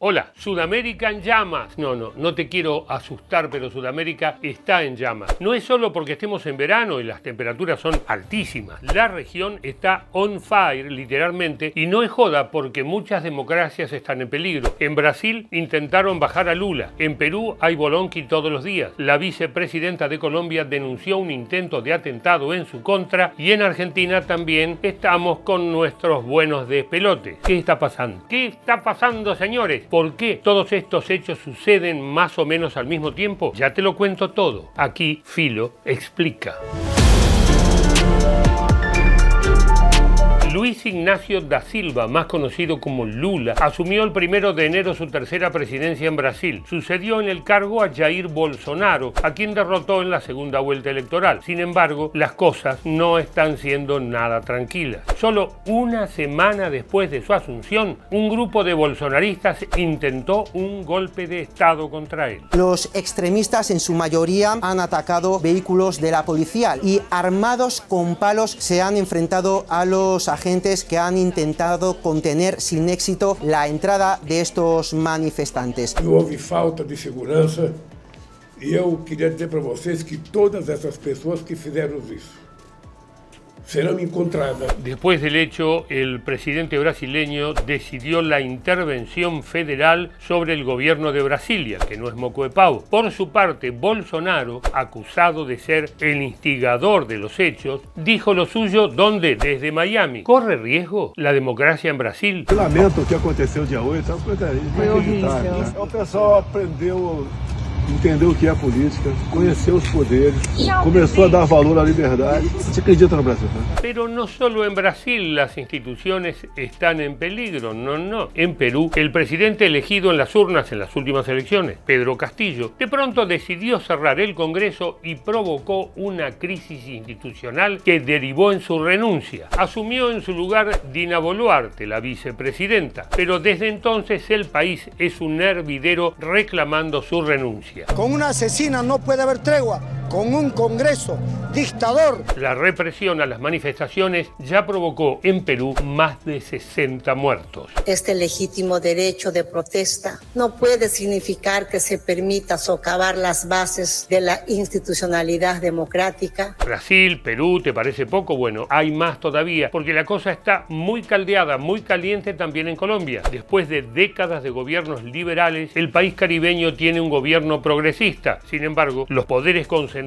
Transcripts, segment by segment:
Hola, Sudamérica en llamas. No, no, no te quiero asustar, pero Sudamérica está en llamas. No es solo porque estemos en verano y las temperaturas son altísimas. La región está on fire, literalmente, y no es joda porque muchas democracias están en peligro. En Brasil intentaron bajar a Lula. En Perú hay bolonqui todos los días. La vicepresidenta de Colombia denunció un intento de atentado en su contra y en Argentina también estamos con nuestros buenos despelotes. ¿Qué está pasando? ¿Qué está pasando, señores? ¿Por qué todos estos hechos suceden más o menos al mismo tiempo? Ya te lo cuento todo. Aquí Filo explica. Ignacio da Silva, más conocido como Lula, asumió el primero de enero su tercera presidencia en Brasil. Sucedió en el cargo a Jair Bolsonaro, a quien derrotó en la segunda vuelta electoral. Sin embargo, las cosas no están siendo nada tranquilas. Solo una semana después de su asunción, un grupo de bolsonaristas intentó un golpe de Estado contra él. Los extremistas en su mayoría han atacado vehículos de la policía y armados con palos se han enfrentado a los agentes que han intentado contener sin éxito la entrada de estos manifestantes. Houve falta de segurança e eu queria dizer para vocês que todas essas pessoas que fizeram serán encontradas. Después del hecho, el presidente brasileño decidió la intervención federal sobre el gobierno de Brasilia, que no es moco de pavo. Por su parte, Bolsonaro, acusado de ser el instigador de los hechos, dijo lo suyo donde, desde Miami. ¿Corre riesgo la democracia en Brasil? lamento o que aconteceu dia 8, é uma coisa inacreditável. Né? O pessoal aprendeu entendeu o que é política, conheceu os poderes, começou a dar valor à liberdade. Você acredita no Brasil? Né? Pero no solo en Brasil las instituciones están en peligro, no, no. En Perú, el presidente elegido en las urnas en las últimas elecciones, Pedro Castillo, de pronto decidió cerrar el Congreso y provocó una crisis institucional que derivó en su renuncia. Asumió en su lugar Dina Boluarte, la vicepresidenta, pero desde entonces el país es un hervidero reclamando su renuncia. Con una asesina no puede haber tregua con un Congreso dictador. La represión a las manifestaciones ya provocó en Perú más de 60 muertos. Este legítimo derecho de protesta no puede significar que se permita socavar las bases de la institucionalidad democrática. Brasil, Perú, ¿te parece poco? Bueno, hay más todavía, porque la cosa está muy caldeada, muy caliente también en Colombia. Después de décadas de gobiernos liberales, el país caribeño tiene un gobierno progresista. Sin embargo, los poderes concentrados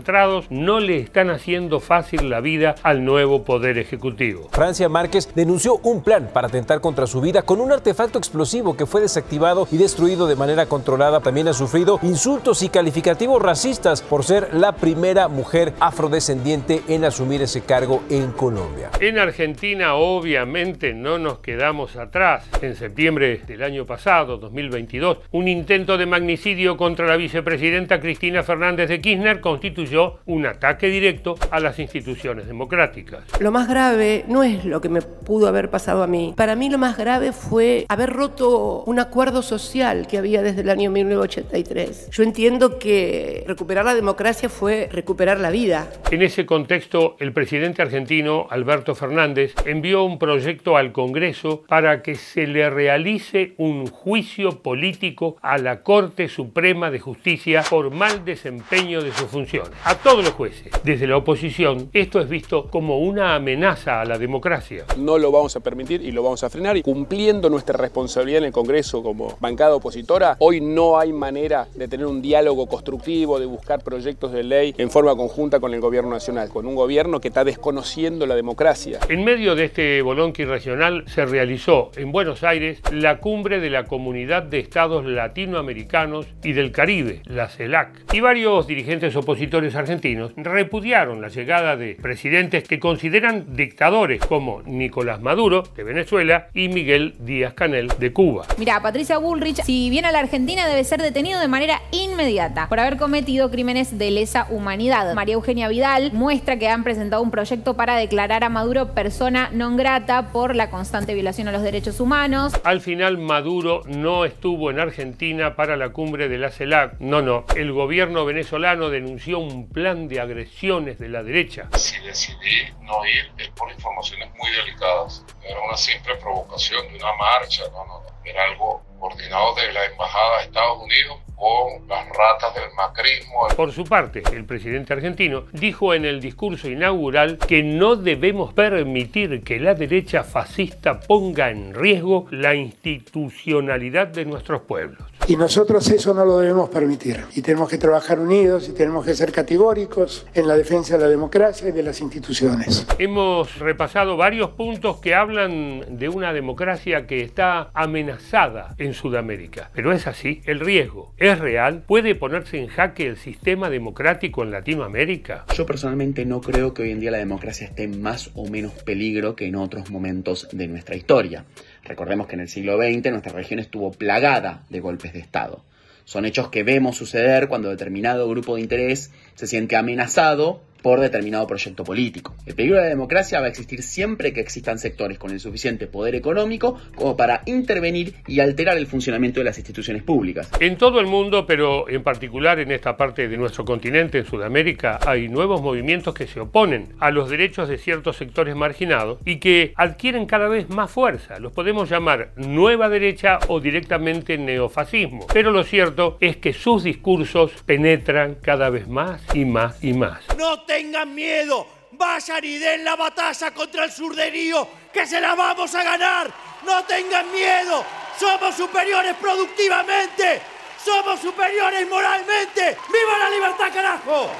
no le están haciendo fácil la vida al nuevo Poder Ejecutivo. Francia Márquez denunció un plan para atentar contra su vida con un artefacto explosivo que fue desactivado y destruido de manera controlada. También ha sufrido insultos y calificativos racistas por ser la primera mujer afrodescendiente en asumir ese cargo en Colombia. En Argentina obviamente no nos quedamos atrás. En septiembre del año pasado, 2022, un intento de magnicidio contra la vicepresidenta Cristina Fernández de Kirchner constituyó un ataque directo a las instituciones democráticas. Lo más grave no es lo que me pudo haber pasado a mí. Para mí lo más grave fue haber roto un acuerdo social que había desde el año 1983. Yo entiendo que recuperar la democracia fue recuperar la vida. En ese contexto, el presidente argentino, Alberto Fernández, envió un proyecto al Congreso para que se le realice un juicio político a la Corte Suprema de Justicia por mal desempeño de sus funciones a todos los jueces. Desde la oposición, esto es visto como una amenaza a la democracia. No lo vamos a permitir y lo vamos a frenar. Y cumpliendo nuestra responsabilidad en el Congreso como bancada opositora, hoy no hay manera de tener un diálogo constructivo, de buscar proyectos de ley en forma conjunta con el gobierno nacional, con un gobierno que está desconociendo la democracia. En medio de este bolonqui regional se realizó en Buenos Aires la cumbre de la Comunidad de Estados Latinoamericanos y del Caribe, la CELAC, y varios dirigentes opositores argentinos repudiaron la llegada de presidentes que consideran dictadores como Nicolás Maduro de Venezuela y Miguel Díaz Canel de Cuba. Mira, Patricia Bullrich, si viene a la Argentina debe ser detenido de manera inmediata por haber cometido crímenes de lesa humanidad. María Eugenia Vidal muestra que han presentado un proyecto para declarar a Maduro persona non grata por la constante violación a los derechos humanos. Al final Maduro no estuvo en Argentina para la cumbre de la CELAC. No, no, el gobierno venezolano denunció un plan de agresiones de la derecha. Si decidí no ir es por informaciones muy delicadas. Era una simple provocación de una marcha, no, no, no. Era algo coordinador de la Embajada de Estados Unidos con las ratas del macrismo. Por su parte, el presidente argentino dijo en el discurso inaugural que no debemos permitir que la derecha fascista ponga en riesgo la institucionalidad de nuestros pueblos. Y nosotros eso no lo debemos permitir. Y tenemos que trabajar unidos y tenemos que ser categóricos en la defensa de la democracia y de las instituciones. Hemos repasado varios puntos que hablan de una democracia que está amenazada en Sudamérica. Pero es así, el riesgo es real. ¿Puede ponerse en jaque el sistema democrático en Latinoamérica? Yo personalmente no creo que hoy en día la democracia esté en más o menos peligro que en otros momentos de nuestra historia. Recordemos que en el siglo XX nuestra región estuvo plagada de golpes de Estado. Son hechos que vemos suceder cuando determinado grupo de interés se siente amenazado por determinado proyecto político. El peligro de la democracia va a existir siempre que existan sectores con el suficiente poder económico como para intervenir y alterar el funcionamiento de las instituciones públicas. En todo el mundo, pero en particular en esta parte de nuestro continente, en Sudamérica, hay nuevos movimientos que se oponen a los derechos de ciertos sectores marginados y que adquieren cada vez más fuerza. Los podemos llamar nueva derecha o directamente neofascismo. Pero lo cierto es que sus discursos penetran cada vez más y más y más. No tengan miedo, vayan y den la batalla contra el surderío, que se la vamos a ganar. No tengan miedo, somos superiores productivamente, somos superiores moralmente. ¡Viva la libertad, carajo!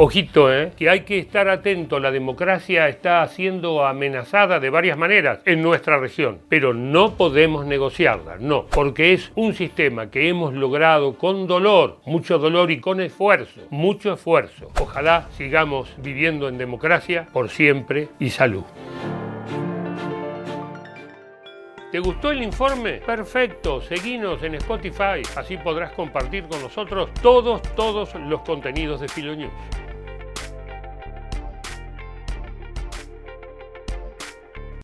Ojito, ¿eh? que hay que estar atento. La democracia está siendo amenazada de varias maneras en nuestra región, pero no podemos negociarla, no, porque es un sistema que hemos logrado con dolor, mucho dolor y con esfuerzo, mucho esfuerzo. Ojalá sigamos viviendo en democracia por siempre y salud. ¿Te gustó el informe? Perfecto, seguinos en Spotify, así podrás compartir con nosotros todos, todos los contenidos de Filonews.